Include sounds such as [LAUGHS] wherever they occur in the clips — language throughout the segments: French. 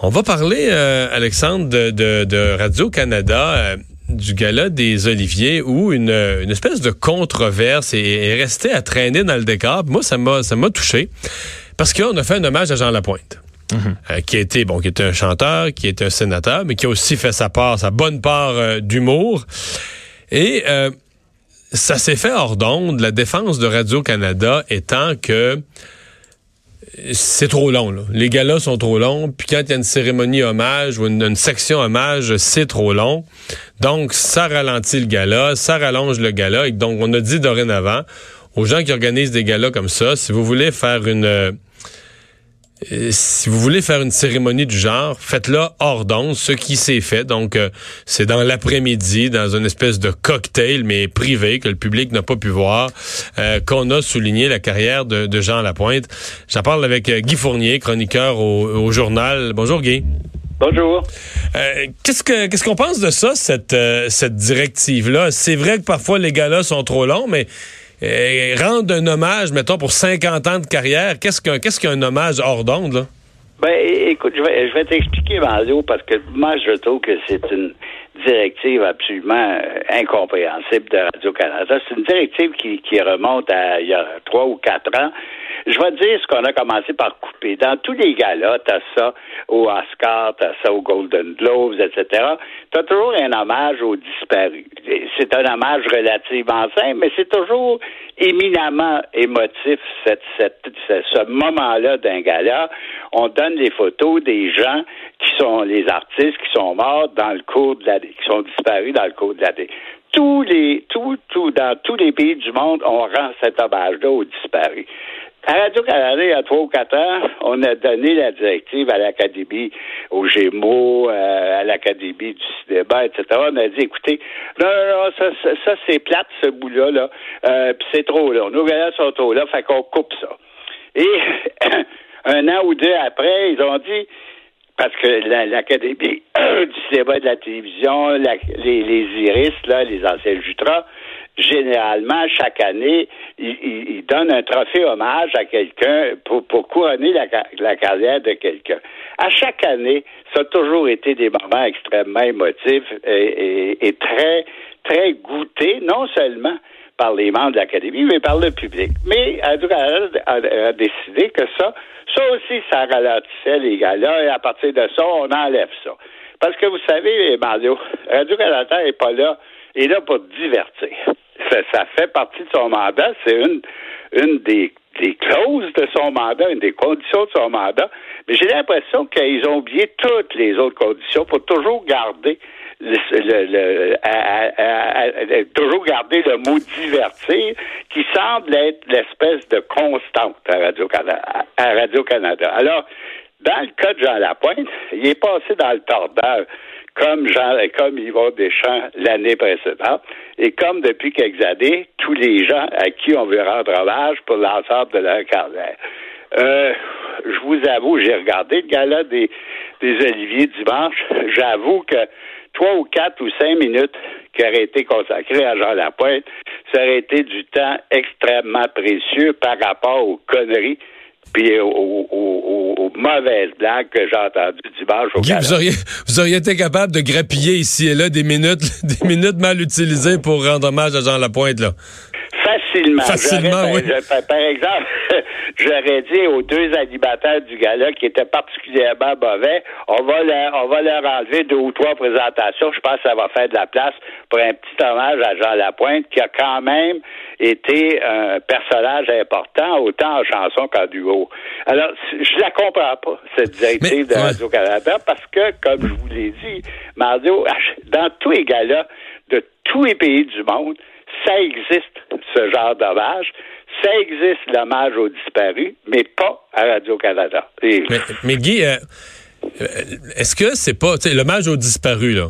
On va parler, euh, Alexandre, de, Radio-Canada, euh, du gala des Oliviers, où une, espèce de controverse est, restée à traîner dans le décor. Moi, ça m'a, ça m'a touché, parce qu'on a fait un hommage à Jean Lapointe. Mhm. Euh, qui était bon, qui était un chanteur, qui était un sénateur, mais qui a aussi fait sa part, sa bonne part d'humour. Et ça s'est fait hors d'onde. La défense de Radio Canada étant que c'est trop long. Là. Les galas sont trop longs. Puis quand il y a une cérémonie hommage ou une, section hommage, c'est trop long. Donc, ça ralentit le gala, ça rallonge le gala. Et donc, on a dit dorénavant aux gens qui organisent des galas comme ça, si vous voulez faire une si vous voulez faire une cérémonie du genre, faites-la hors d'onde, ce qui s'est fait. Donc, euh, c'est dans l'après-midi, dans une espèce de cocktail, mais privé, que le public n'a pas pu voir, euh, qu'on a souligné la carrière de, Jean Lapointe. J'en parle avec euh, Guy Fournier, chroniqueur au, journal. Bonjour, Guy. Bonjour. qu'est-ce que qu'est-ce qu'on pense de ça, cette, cette directive-là? C'est vrai que parfois les galas sont trop longs, mais rendre un hommage, mettons, pour 50 ans de carrière, qu'est-ce qu'un qu'est-ce qu'un hommage hors d'onde, là? Ben, écoute, je vais, je vais t'expliquer, Mario, parce que moi, je trouve que c'est une directive absolument euh, incompréhensible de Radio-Canada. C'est une directive qui, qui remonte à il y a trois ou quatre ans je vais te dire ce qu'on a commencé par couper. Dans tous les galas, t'as ça au Oscar, t'as ça au Golden Globes, etc. T'as toujours un hommage aux disparus. C'est un hommage relativement simple, mais c'est toujours éminemment émotif cette, ce moment-là d'un gala. On donne les photos des gens qui sont les artistes qui sont morts dans le cours de l'année, qui sont disparus dans le cours de l'année tous les, tout, dans tous les pays du monde, on rend cet hommage-là aux disparus. À Radio-Canada, il y a trois ou quatre ans, on a donné la directive à l'Académie, aux Gémeaux, euh, à l'Académie du cinéma, etc. On a dit, écoutez, non, non, ça, ça, c'est plate, ce bout-là, là, euh, puis c'est trop là. Nos gars sont trop là, fait qu'on coupe ça. Et [COUGHS] un an ou deux après, ils ont dit, parce que l'Académie [COUGHS] du cinéma et de la télévision, les, les Iris, là, les anciens Jutras, généralement, chaque année, il, donne un trophée hommage à quelqu'un pour, pour couronner la, carrière de quelqu'un. À chaque année, ça a toujours été des moments extrêmement émotifs et, et, très, très goûtés, non seulement par les membres de l'Académie, mais par le public. Mais Radio-Canada a, décidé que ça, ça aussi, ça ralentissait les gars-là, et à partir de ça, on enlève ça. Parce que vous savez, Mario, Radio-Canada n'est pas là, il est là pour divertir ça, fait partie de son mandat. C'est une, une des, des clauses de son mandat, une des conditions de son mandat. Mais j'ai l'impression qu'ils ont oublié toutes les autres conditions pour toujours garder le, toujours garder le mot divertir qui semble être l'espèce de constante à Radio-Canada. À Radio-Canada. Alors, dans le cas de Jean Lapointe, il est passé dans le tordeur comme Jean, comme Yvon Deschamps l'année précédente, et comme depuis quelques années, tous les gens à qui on veut rendre hommage pour l'ensemble de leur carrière. Euh, je vous avoue, j'ai regardé le gala des, des Oliviers dimanche. [LAUGHS] J'avoue que trois ou quatre ou cinq minutes qui auraient été consacrées à Jean Lapointe, ça aurait été du temps extrêmement précieux par rapport aux conneries puis aux, mauvaises blagues que j'ai entendues dimanche au Guy, vous auriez, vous auriez été capable de grappiller ici et là des minutes, [LAUGHS] des minutes mal utilisées pour rendre hommage à Jean Lapointe, là. Facilement. Facilement, oui. par exemple, [LAUGHS] j'aurais dit aux deux animateurs du gala qui étaient particulièrement mauvais, on va leur, on va leur enlever deux ou trois présentations. Je pense que ça va faire de la place pour un petit hommage à Jean Lapointe, qui a quand même été un personnage important, autant en chanson qu'en duo. Alors, je la comprends pas, cette directive de Radio-Canada, parce que, comme je vous l'ai dit, Mario, [LAUGHS] dans tous les galas de tous les pays du monde, ça existe, ce genre d'hommage. Ça existe, l'hommage aux disparus, mais pas à Radio-Canada. Mais, Guy, euh, euh, est-ce que c'est pas, l'hommage aux disparus, là?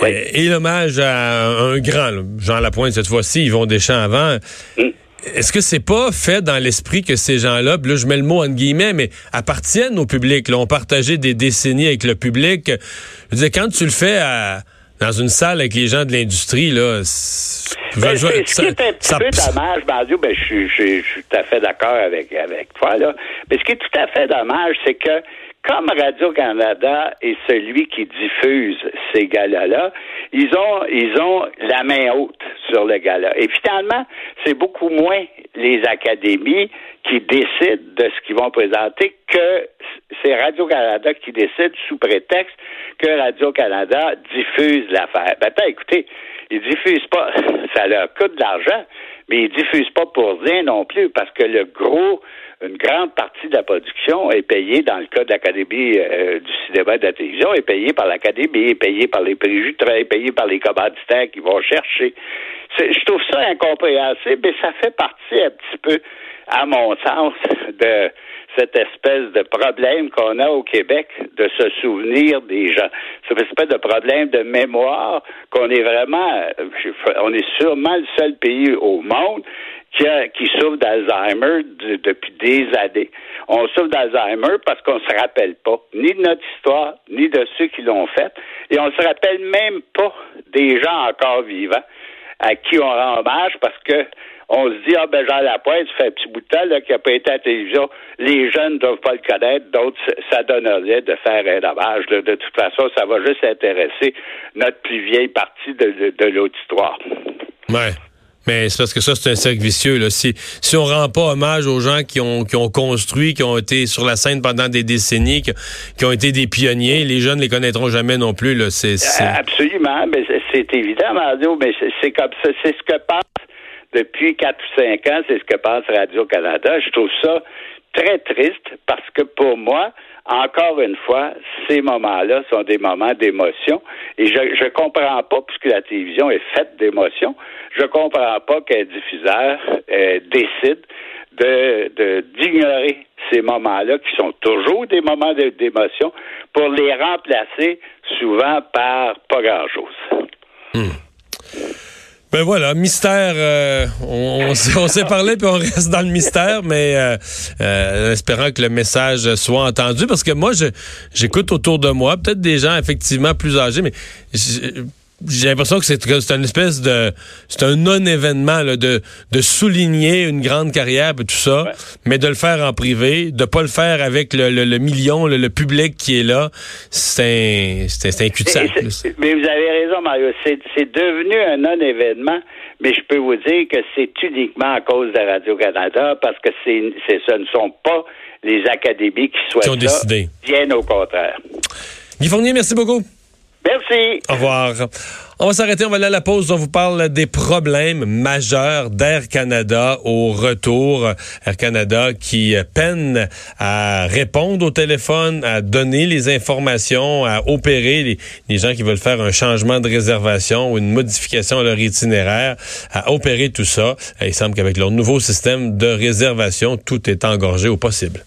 Oui. Euh, et l'hommage à un grand, Jean Lapointe, cette fois-ci, ils vont des champs avant. Hmm. Est-ce que c'est pas fait dans l'esprit que ces gens-là, là je mets le mot en guillemets, mais appartiennent au public, là, ont partagé des décennies avec le public? Je veux dire, quand tu le fais à, dans une salle avec les gens de l'industrie, là. Ben, ce qui est un petit peu dommage, Mario, ben, je, suis tout à fait d'accord avec, avec toi, là. Mais ce qui est tout à fait dommage, c'est que comme Radio-Canada est celui qui diffuse ces galas-là, ils ont, ils ont la main haute sur le gala. Et finalement, c'est beaucoup moins les académies qui décident de ce qu'ils vont présenter que c'est Radio-Canada qui décide sous prétexte que Radio-Canada diffuse l'affaire. Ben, écoutez, ils diffusent pas, [LAUGHS] ça leur coûte de l'argent, mais ils diffusent pas pour rien non plus, parce que le gros, une grande partie de la production est payée, dans le cas de l'Académie euh, du cinéma et de la télévision, est payée par l'Académie, est payée par les préjugés, est payée par les commanditaires qui vont chercher. Je trouve ça incompréhensible, mais ça fait partie un petit peu, à mon sens, [LAUGHS] de cette espèce de problème qu'on a au Québec de se souvenir des gens. Cette espèce de problème de mémoire qu'on est vraiment, on est sûrement le seul pays au monde qui, qui souffre d'Alzheimer depuis des années. On souffre d'Alzheimer parce qu'on se rappelle pas ni de notre histoire, ni de ceux qui l'ont fait, et on se rappelle même pas des gens encore vivants à qui on rend hommage parce que on se dit, ah ben Jean Lapointe, ça fait un petit bout de temps là, n'a pas été à la télévision. Les jeunes ne doivent pas le connaître, d'autres, ça donnerait de faire un hommage. De toute façon, ça va juste intéresser notre plus vieille partie de, de, l'auditoire. Ouais. Mais c'est parce que ça, c'est un cercle vicieux. Là. Si, si on rend pas hommage aux gens qui ont, qui ont construit, qui ont été sur la scène pendant des décennies, qui, ont été des pionniers, les jeunes ne les connaîtront jamais non plus. Là. C'est, Absolument, mais c'est évident, Mario, mais c'est comme ça, c'est ce que pense depuis quatre ou cinq ans, c'est ce que pense Radio-Canada. Je trouve ça très triste parce que pour moi, encore une fois, ces moments-là sont des moments d'émotion. Et je ne comprends pas, puisque la télévision est faite d'émotion, je comprends pas qu'un diffuseur euh, décide de d'ignorer ces moments-là, qui sont toujours des moments d'émotion, pour les remplacer souvent par pas grand-chose. Hmm. Ben voilà, mystère. Euh, on, on s'est parlé puis on reste dans le mystère, mais euh, euh, espérant que le message soit entendu, parce que moi, j'écoute autour de moi, peut-être des gens effectivement plus âgés, mais j'ai l'impression que c'est une espèce de c'est un non-événement de de souligner une grande carrière et tout ça, mais de le faire en privé, de pas le faire avec le, le, million, le, public qui est là, c'est c'est un cul-de-sac. Mais vous avez raison, Mario. C'est devenu un non-événement, mais je peux vous dire que c'est uniquement à cause de Radio-Canada parce que c'est ce ne sont pas les académies qui souhaitent qui ont décidé. bien au contraire. Guy Fournier, merci beaucoup. Merci. Au revoir. On va s'arrêter, on va aller à la pause. On vous parle des problèmes majeurs d'Air Canada au retour. Air Canada qui peine à répondre au téléphone, à donner les informations, à opérer les, gens qui veulent faire un changement de réservation ou une modification à leur itinéraire, à opérer tout ça. il semble qu'avec leur nouveau système de réservation, tout est engorgé au possible.